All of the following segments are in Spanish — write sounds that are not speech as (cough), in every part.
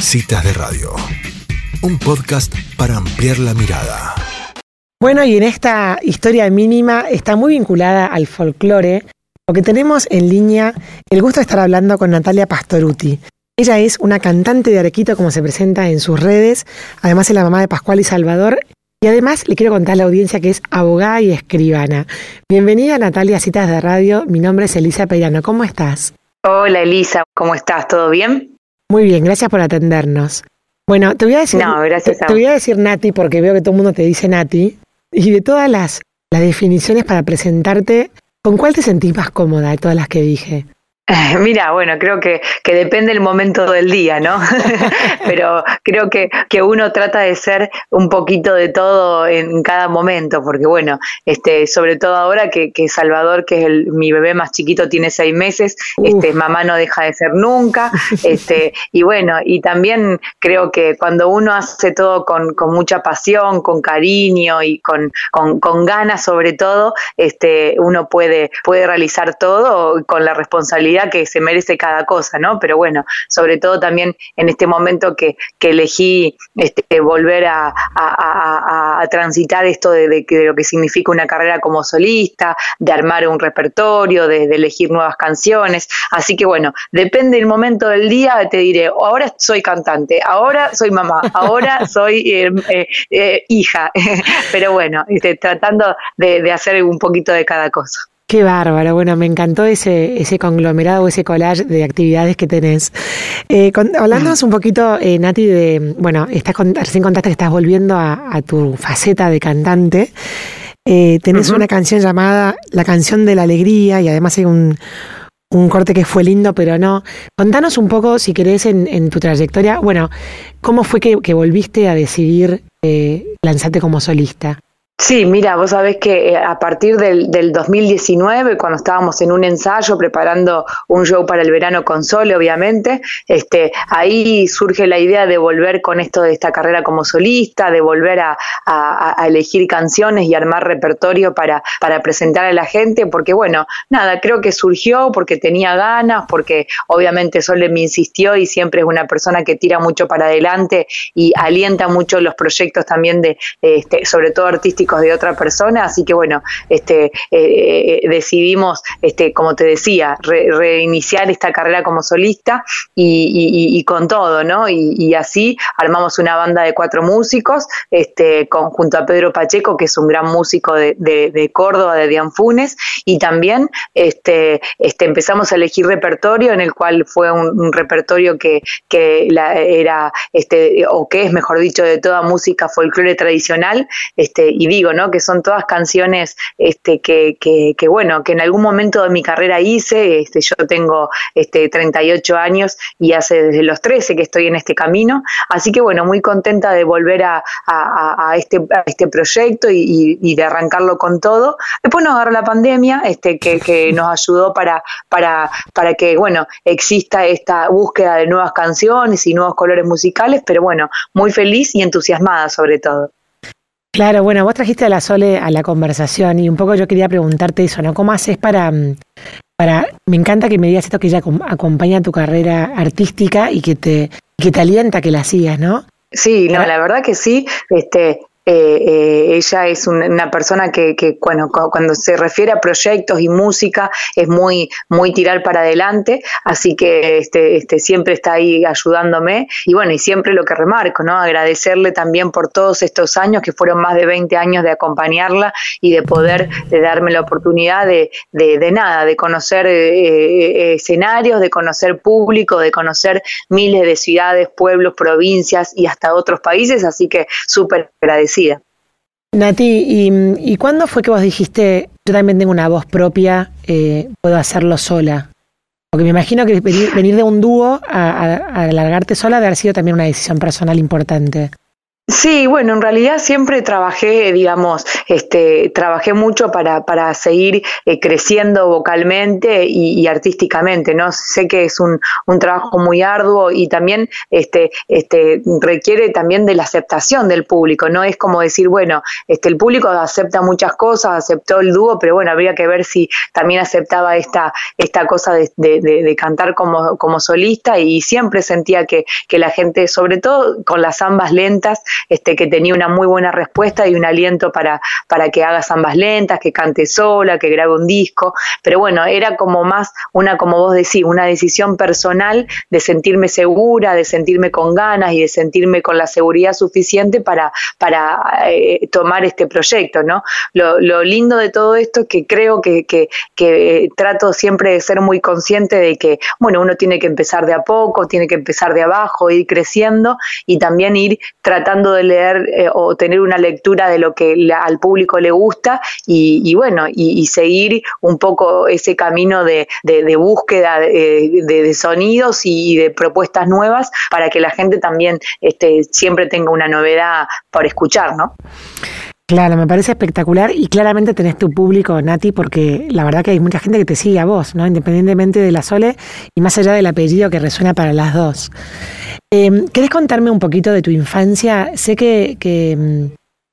Citas de Radio, un podcast para ampliar la mirada. Bueno, y en esta historia mínima está muy vinculada al folclore, porque tenemos en línea el gusto de estar hablando con Natalia Pastoruti. Ella es una cantante de Arequito, como se presenta en sus redes, además es la mamá de Pascual y Salvador, y además le quiero contar a la audiencia que es abogada y escribana. Bienvenida Natalia a Citas de Radio, mi nombre es Elisa Peirano, ¿cómo estás? Hola Elisa, ¿cómo estás? ¿Todo bien? Muy bien, gracias por atendernos. Bueno, te voy a decir, no, gracias te, te voy a decir Nati porque veo que todo el mundo te dice Nati. Y de todas las, las definiciones para presentarte, ¿con cuál te sentís más cómoda de todas las que dije? (laughs) Mira, bueno, creo que, que depende el momento del día, ¿no? (laughs) Pero creo que, que uno trata de ser un poquito de todo en cada momento, porque bueno, este, sobre todo ahora que, que Salvador, que es el, mi bebé más chiquito, tiene seis meses, este, mamá no deja de ser nunca, este, y bueno, y también creo que cuando uno hace todo con, con mucha pasión, con cariño y con, con, con ganas sobre todo, este, uno puede, puede realizar todo con la responsabilidad que se merece cada cosa, ¿no? Pero bueno, sobre todo también en este momento que, que elegí este, volver a, a, a, transitar esto de, de, de, lo que significa una carrera como solista, de armar un repertorio, de, de, elegir nuevas canciones. Así que bueno, depende del momento del día, te diré, ahora soy cantante, ahora soy mamá, ahora (laughs) soy eh, eh, eh, hija. (laughs) Pero bueno, este, tratando de hacer un poquito de cada cosa. Qué bárbaro, bueno, me encantó ese, ese conglomerado, ese collage de actividades que tenés. Eh, con, hablándonos un poquito, eh, Nati, de, bueno, estás con, recién contaste que estás volviendo a, a tu faceta de cantante. Eh, tenés uh -huh. una canción llamada La canción de la alegría y además hay un, un corte que fue lindo, pero no. Contanos un poco, si querés, en, en tu trayectoria, bueno, ¿cómo fue que, que volviste a decidir eh, lanzarte como solista? Sí, mira, vos sabés que eh, a partir del, del, 2019, cuando estábamos en un ensayo preparando un show para el verano con Sole, obviamente, este, ahí surge la idea de volver con esto de esta carrera como solista, de volver a, a, a elegir canciones y armar repertorio para, para presentar a la gente, porque bueno, nada, creo que surgió porque tenía ganas, porque obviamente Sole me insistió y siempre es una persona que tira mucho para adelante y alienta mucho los proyectos también de, este, sobre todo artísticos de otra persona, así que bueno, este, eh, decidimos, este, como te decía, re, reiniciar esta carrera como solista y, con todo, ¿no? Y, así armamos una banda de cuatro músicos, este, junto a Pedro Pacheco, que es un gran músico de, de, de Córdoba, de Dianfunes, y también empezamos a elegir repertorio, en el cual fue un, repertorio que, era, o que es, mejor dicho, de toda música folclore tradicional, este, y digo, ¿no? Que son todas canciones este, que, que, que, bueno, que en algún momento de mi carrera hice, este, yo tengo este, 38 años y hace desde los 13 que estoy en este camino, así que bueno, muy contenta de volver a, a, a, este, a este proyecto y, y, de arrancarlo con todo. Después nos agarró la pandemia, este, que, que (laughs) nos ayudó para, para, para que, bueno, exista esta búsqueda de nuevas canciones y nuevos colores musicales, pero bueno, muy feliz y entusiasmada sobre todo. Claro, bueno, vos trajiste a la Sole a la conversación y un poco yo quería preguntarte eso, ¿no? ¿Cómo haces para, mm, para, me encanta que me digas esto que ella acompaña tu carrera artística y que te, que te alienta que la sigas, ¿no? Sí, no, la verdad que sí, este, eh, eh, ella es un, una persona que, bueno, cuando se refiere a proyectos y música es muy, muy tirar para adelante, así que este, este, siempre está ahí ayudándome y bueno, y siempre lo que remarco, ¿no? Agradecerle también por todos estos años, que fueron más de 20 años de acompañarla y de poder de darme la oportunidad de, de, de nada, de conocer eh, escenarios, de conocer público, de conocer miles de ciudades, pueblos, provincias y hasta otros países, así que súper agradecida Nati, ¿y, ¿y cuándo fue que vos dijiste, yo también tengo una voz propia, eh, puedo hacerlo sola? Porque me imagino que venir, venir de un dúo a, a, a alargarte sola debe haber sido también una decisión personal importante. Sí, bueno, en realidad siempre trabajé, digamos, este, trabajé mucho para, para seguir eh, creciendo vocalmente y, artísticamente, ¿no? Sé que es un, un, trabajo muy arduo y también este, este, requiere también de la aceptación del público, no es como decir, bueno, este, el público acepta muchas cosas, aceptó el dúo, pero bueno, habría que ver si también aceptaba esta, esta cosa de, de, de cantar como, como solista y siempre sentía que, que la gente, sobre todo con las ambas lentas, este, que tenía una muy buena respuesta y un aliento para, para que haga zambas lentas, que cante sola, que grabe un disco, pero bueno, era como más una, como vos decís, una decisión personal de sentirme segura, de sentirme con ganas y de sentirme con la seguridad suficiente para, para eh, tomar este proyecto, ¿no? Lo, lindo de todo esto es que creo que, que, que trato siempre de ser muy consciente de que, bueno, uno tiene que empezar de a poco, tiene que empezar de abajo, ir creciendo y también ir tratando de leer eh, o tener una lectura de lo que al público le gusta y, bueno, y, seguir un poco ese camino de, búsqueda de, sonidos y de propuestas nuevas para que la gente también este, siempre tenga una novedad por escuchar, ¿no? Claro, me parece espectacular y claramente tenés tu público, Nati, porque la verdad que hay mucha gente que te sigue a vos, ¿no? Independientemente de la Sole y más allá del apellido que resuena para las dos. Eh, ¿Querés contarme un poquito de tu infancia? Sé que, que,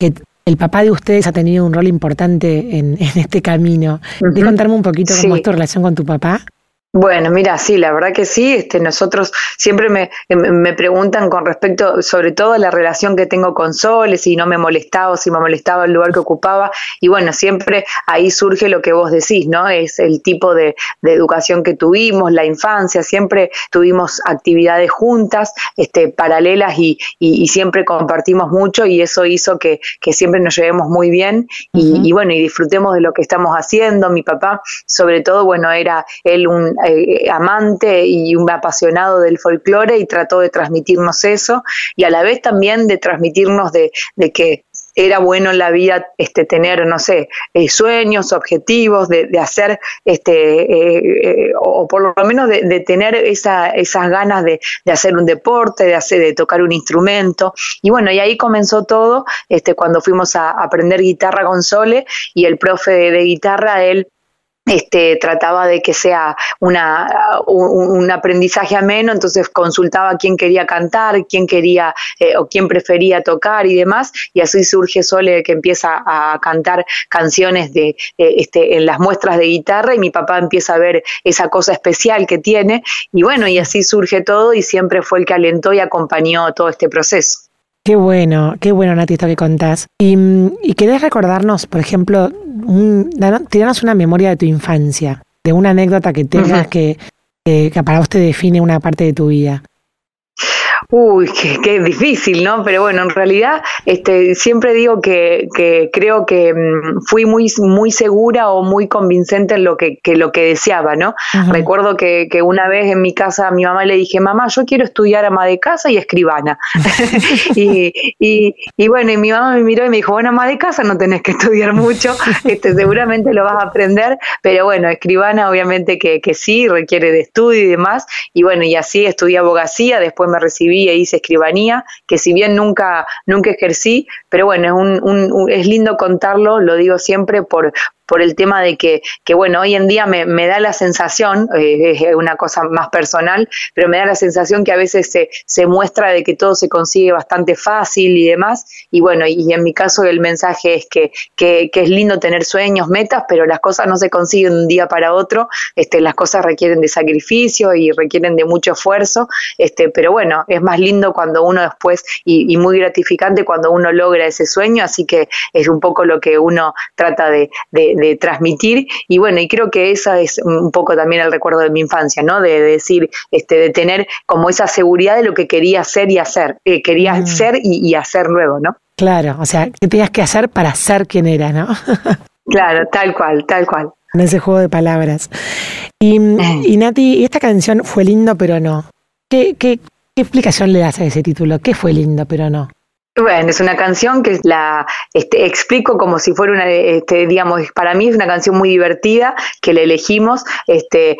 mm, el papá de ustedes ha tenido un rol importante en, (laughs) este camino. ¿Querés contarme un poquito cómo es tu relación con tu papá? Bueno, mira, sí, la verdad que sí. Este, nosotros siempre me, me, preguntan con respecto, sobre todo a la relación que tengo con Sol, si no me molestaba o si me molestaba el lugar que ocupaba. Y bueno, siempre ahí surge lo que vos decís, ¿no? Es el tipo de, educación que tuvimos, la infancia, siempre tuvimos actividades juntas, este, paralelas y, y, siempre compartimos mucho y eso hizo que, que siempre nos llevemos muy bien y, y bueno, y disfrutemos de lo que estamos haciendo. Mi papá, sobre todo, bueno, era él un eh, amante y un apasionado del folclore y trató de transmitirnos eso y a la vez también de transmitirnos de, que era bueno en la vida este, tener, no sé, eh, sueños, objetivos, de, hacer, este, eh, o por lo menos de, tener esa, esas ganas de, hacer un deporte, de, hacer, de tocar un instrumento. Y bueno, y ahí comenzó todo este, cuando fuimos a, aprender guitarra con Sole y el profe de guitarra, él este, trataba de que sea una, un, aprendizaje ameno, entonces consultaba quién quería cantar, quién quería eh, o quién prefería tocar y demás, y así surge Sole que empieza a cantar canciones de, eh, este, en las muestras de guitarra y mi papá empieza a ver esa cosa especial que tiene, y bueno, y así surge todo y siempre fue el que alentó y acompañó todo este proceso. Qué bueno, qué bueno, Nati, esto que contás. Y, y querés recordarnos, por ejemplo, un, una memoria de tu infancia, de una anécdota que tengas que, que, que para vos te define una parte de tu vida. Uy, (laughs) qué, difícil, ¿no? Pero bueno, en realidad este, siempre digo que, que creo que mm, fui muy, muy segura o muy convincente en lo que, que lo que deseaba, ¿no? Recuerdo que, que, una vez en mi casa a mi mamá le dije, mamá, yo quiero estudiar ama de casa y escribana. (laughs) y, y, y, bueno, y mi mamá me miró y me dijo, bueno, ama de casa no tenés que estudiar mucho, este, seguramente lo vas a aprender, pero bueno, escribana obviamente que, que sí, requiere de estudio y demás. Y bueno, y así estudié abogacía, después me recibí e hice escribanía, que si bien nunca, nunca ejercí, pero bueno, es, es lindo contarlo, lo digo siempre por, por el tema de que, que bueno, hoy en día me, me da la sensación, eh, es una cosa más personal, pero me da la sensación que a veces se, se muestra de que todo se consigue bastante fácil y demás, y bueno, y en mi caso el mensaje es que, que, que es lindo tener sueños, metas, pero las cosas no se consiguen de un día para otro, este, las cosas requieren de sacrificio y requieren de mucho esfuerzo, este, pero bueno, es más lindo cuando uno después, y, muy gratificante cuando uno logra ese sueño, así que es un poco lo que uno trata de de transmitir y bueno, y creo que esa es un poco también el recuerdo de mi infancia, ¿no? De, decir, este, de tener como esa seguridad de lo que quería ser y hacer, eh, quería mm. ser y, hacer luego, ¿no? Claro, o sea, ¿qué tenías que hacer para ser quien eras, no? (laughs) claro, tal cual, tal cual. En ese juego de palabras. Y, y Nati, esta canción fue lindo pero no. ¿Qué, qué, ¿Qué explicación le das a ese título? ¿Qué fue lindo pero no? Bueno, es una canción que la este, explico como si fuera una, este, digamos, para mí es una canción muy divertida que la elegimos este,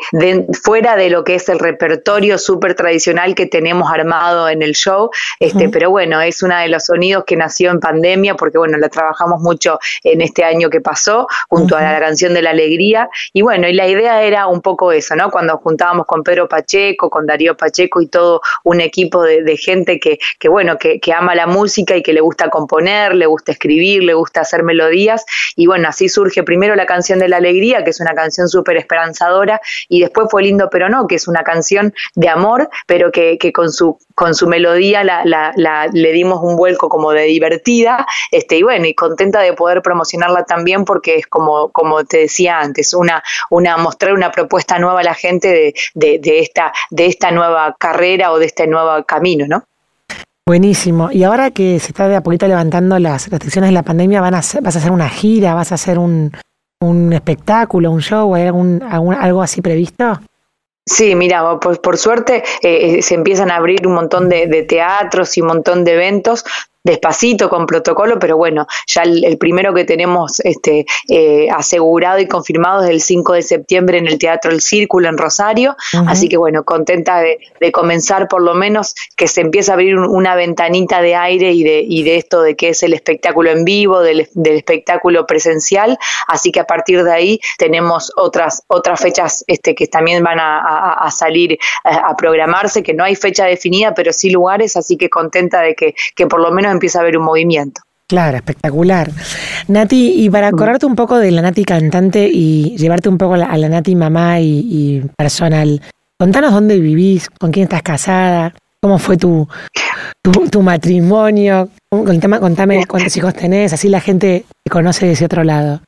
fuera de lo que es el repertorio súper tradicional que tenemos armado en el show, este, pero bueno, es uno de los sonidos que nació en pandemia porque bueno, la trabajamos mucho en este año que pasó junto a la canción de la alegría. Y bueno, y la idea era un poco eso, ¿no? Cuando juntábamos con Pedro Pacheco, con Darío Pacheco y todo un equipo de, gente que, que bueno, que, que ama la música y que le gusta componer, le gusta escribir, le gusta hacer melodías. Y bueno, así surge primero la canción de la alegría, que es una canción súper esperanzadora, y después fue lindo pero no, que es una canción de amor, pero que, con su con su melodía la, le dimos un vuelco como de divertida, este, y bueno, y contenta de poder promocionarla también porque es como, como te decía antes, una, una, mostrar una propuesta nueva a la gente de, de esta, de esta nueva carrera o de este nuevo camino, ¿no? Buenísimo. Y ahora que se está de a poquito levantando las restricciones de la pandemia, van a ¿vas a hacer una gira? ¿Vas a hacer un, un espectáculo, un show? ¿Hay algún, algo así previsto? Sí, mira, por, por suerte eh, eh, se empiezan a abrir un montón de, de, teatros y un montón de eventos despacito con protocolo, pero bueno, ya el, primero que tenemos este, eh, asegurado y confirmado es el 5 de septiembre en el Teatro El Círculo en Rosario, así que bueno, contenta de, comenzar por lo menos que se empiece a abrir una ventanita de aire y de, y de esto de que es el espectáculo en vivo, del, espectáculo presencial, así que a partir de ahí tenemos otras, otras fechas este, que también van a, salir a, programarse, que no hay fecha definida, pero sí lugares, así que contenta de que, que por lo menos empieza a haber un movimiento. Claro, espectacular. Nati, y para acordarte un poco de la Nati cantante y llevarte un poco a la, Nati mamá y, personal, contanos dónde vivís, con quién estás casada, cómo fue tu, tu, matrimonio, contame, contame cuántos hijos tenés, así la gente te conoce de ese otro lado.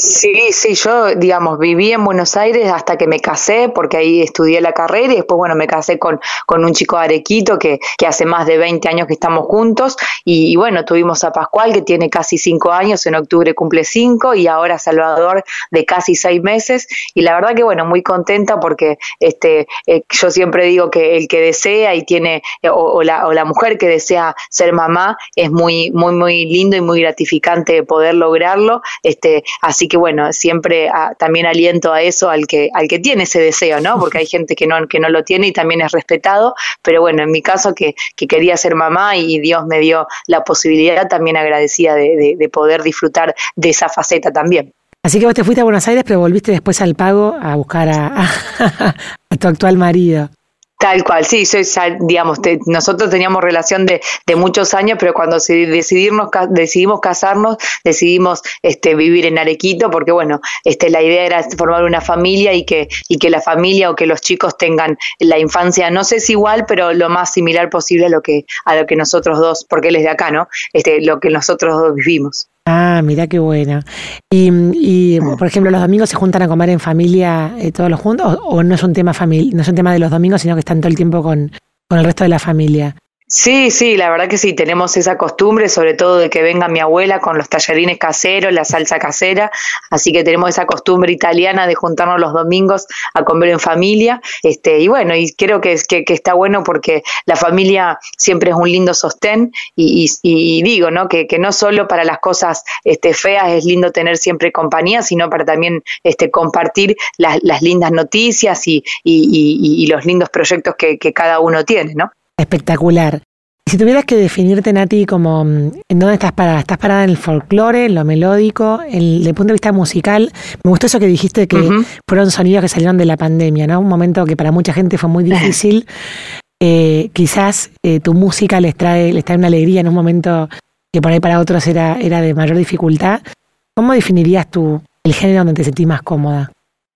Sí, sí, yo, digamos, viví en Buenos Aires hasta que me casé, porque ahí estudié la carrera y después, bueno, me casé con, con un chico de Arequito que, que hace más de 20 años que estamos juntos y, bueno, tuvimos a Pascual que tiene casi 5 años, en octubre cumple 5 y ahora Salvador de casi 6 meses y la verdad que, bueno, muy contenta porque este, eh, yo siempre digo que el que desea y tiene, o, o, la, o la mujer que desea ser mamá, es muy, muy, muy lindo y muy gratificante poder lograrlo, este, así que bueno, siempre ah, también aliento a eso al que, al que tiene ese deseo, ¿no? (laughs) Porque hay gente que no, que no lo tiene y también es respetado, pero bueno, en mi caso que, quería ser mamá y Dios me dio la posibilidad, también agradecida de, poder disfrutar de esa faceta también. Así que vos te fuiste a Buenos Aires, pero volviste después al pago a buscar a (laughs) tu actual marido. Tal cual, sí, soy, digamos, nosotros teníamos relación de, de, muchos años, pero cuando decidimos, decidimos casarnos, decidimos este, vivir en Arequito, porque bueno, este, la idea era formar una familia y que, y que la familia o que los chicos tengan la infancia, no sé si igual, pero lo más similar posible a lo que, a lo que nosotros dos, porque él es de acá, ¿no? Este, lo que nosotros dos vivimos. Ah, mira qué buena. Y, y, por ejemplo, los domingos se juntan a comer en familia eh, todos los juntos, o, no es un tema familia, no es un tema de los domingos, sino que están todo el tiempo con, con el resto de la familia. Sí, sí, la verdad que sí, tenemos esa costumbre, sobre todo de que venga mi abuela con los tallarines caseros, la salsa casera, así que tenemos esa costumbre italiana de juntarnos los domingos a comer en familia, este, y bueno, y creo que, que, que está bueno porque la familia siempre es un lindo sostén, y, y, digo, ¿no? Que, no solo para las cosas este, feas es lindo tener siempre compañía, sino para también este, compartir las, lindas noticias y, y, y los lindos proyectos que cada uno tiene, ¿no? Espectacular. Si tuvieras que definirte, Nati, como mm, en dónde estás parada, estás parada en el folclore, en lo melódico, en, desde el punto de vista musical. Me gustó eso que dijiste que fueron sonidos que salieron de la pandemia, ¿no? Un momento que para mucha gente fue muy difícil. Eh, quizás eh, tu música les trae, les trae una alegría en un momento que por ahí para otros era, era de mayor dificultad. ¿Cómo definirías tú el género donde te sentís más cómoda?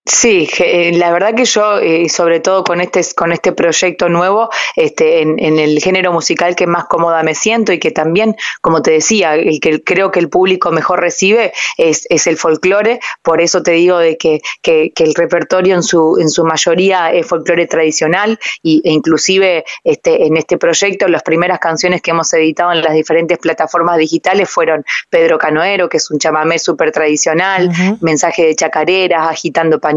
Sí, eh, la verdad que yo, eh, sobre todo con este, con este proyecto nuevo, este, en, el género musical que más cómoda me siento y que también, como te decía, el que creo que el público mejor recibe es, es el folclore, por eso te digo de que, que, el repertorio en su, en su mayoría es folclore tradicional y, e inclusive este, en este proyecto las primeras canciones que hemos editado en las diferentes plataformas digitales fueron Pedro Canoero, que es un chamamé súper tradicional, Mensaje de Chacareras, Agitando pañuelos,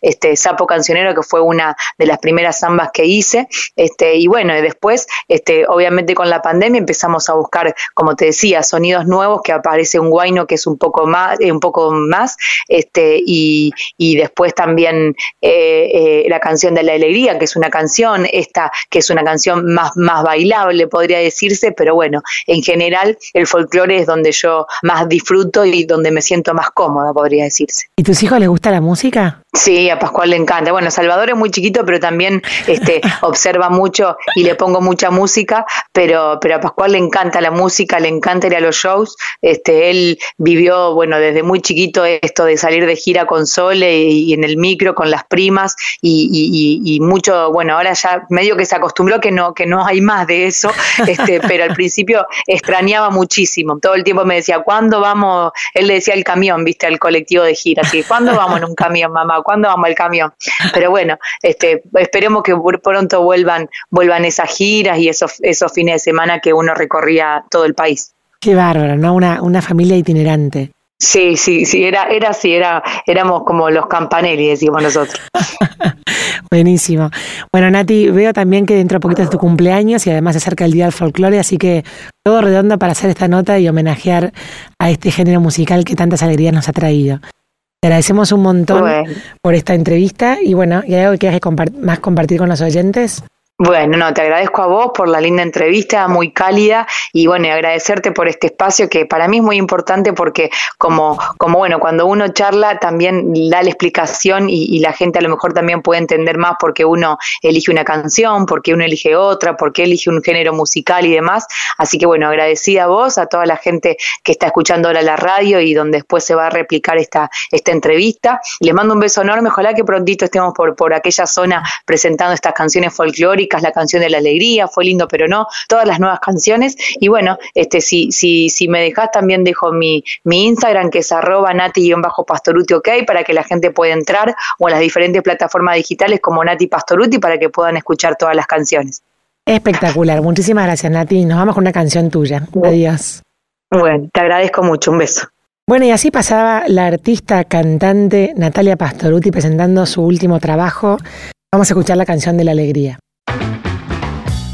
este, Sapo Cancionero, que fue una de las primeras zambas que hice, este, y bueno, después, este, obviamente con la pandemia empezamos a buscar, como te decía, sonidos nuevos, que aparece un guayno que es un poco más, eh, un poco más, este, y, y después también eh, eh, la canción de la alegría, que es una canción, esta que es una canción más, más bailable, podría decirse, pero bueno, en general el folclore es donde yo más disfruto y donde me siento más cómoda, podría decirse. ¿Y tus hijos les gusta la música? 시각 Sí, a Pascual le encanta. Bueno, Salvador es muy chiquito, pero también este, (laughs) observa mucho y le pongo mucha música, pero, pero a Pascual le encanta la música, le encanta ir a los shows. Este, él vivió, bueno, desde muy chiquito esto de salir de gira con Sole y, en el micro con las primas y, y, mucho, bueno, ahora ya medio que se acostumbró que no, que no hay más de eso, este, (laughs) pero al principio extrañaba muchísimo. Todo el tiempo me decía, ¿cuándo vamos? Él le decía el camión, viste, al colectivo de gira, así, ¿cuándo vamos en un camión, mamá? ¿Cuándo vamos al camión? Pero bueno, este, esperemos que pronto vuelvan, vuelvan esas giras y esos, esos fines de semana que uno recorría todo el país. Qué bárbaro, ¿no? Una, una familia itinerante. Sí, sí, sí, era, era así, era, éramos como los campanelli, decimos nosotros. (laughs) Buenísimo. Bueno, Nati, veo también que dentro de poquito es tu cumpleaños y además se acerca el Día del Folclore, así que todo redondo para hacer esta nota y homenajear a este género musical que tantas alegrías nos ha traído. Te agradecemos un montón por esta entrevista y bueno, ¿y hay algo que quieras más compartir con los oyentes? Bueno, no, te agradezco a vos por la linda entrevista, muy cálida, y bueno, agradecerte por este espacio que para mí es muy importante porque como, como bueno, cuando uno charla también da la explicación y, la gente a lo mejor también puede entender más porque uno elige una canción, porque uno elige otra, porque elige un género musical y demás. Así que bueno, agradecida a vos, a toda la gente que está escuchando ahora la radio y donde después se va a replicar esta, esta entrevista. Les mando un beso enorme, ojalá que prontito estemos por, por aquella zona presentando estas canciones folclóricas la canción de la alegría, fue lindo pero no, todas las nuevas canciones. Y bueno, este si, si, si me dejas también dejo mi, mi Instagram que es arroba nati-pastoruti ok para que la gente pueda entrar o en las diferentes plataformas digitales como Nati Pastoruti para que puedan escuchar todas las canciones. Espectacular, muchísimas gracias Nati. Nos vamos con una canción tuya. Adiós. Bueno, te agradezco mucho, un beso. Bueno, y así pasaba la artista cantante Natalia Pastoruti presentando su último trabajo. Vamos a escuchar la canción de la alegría.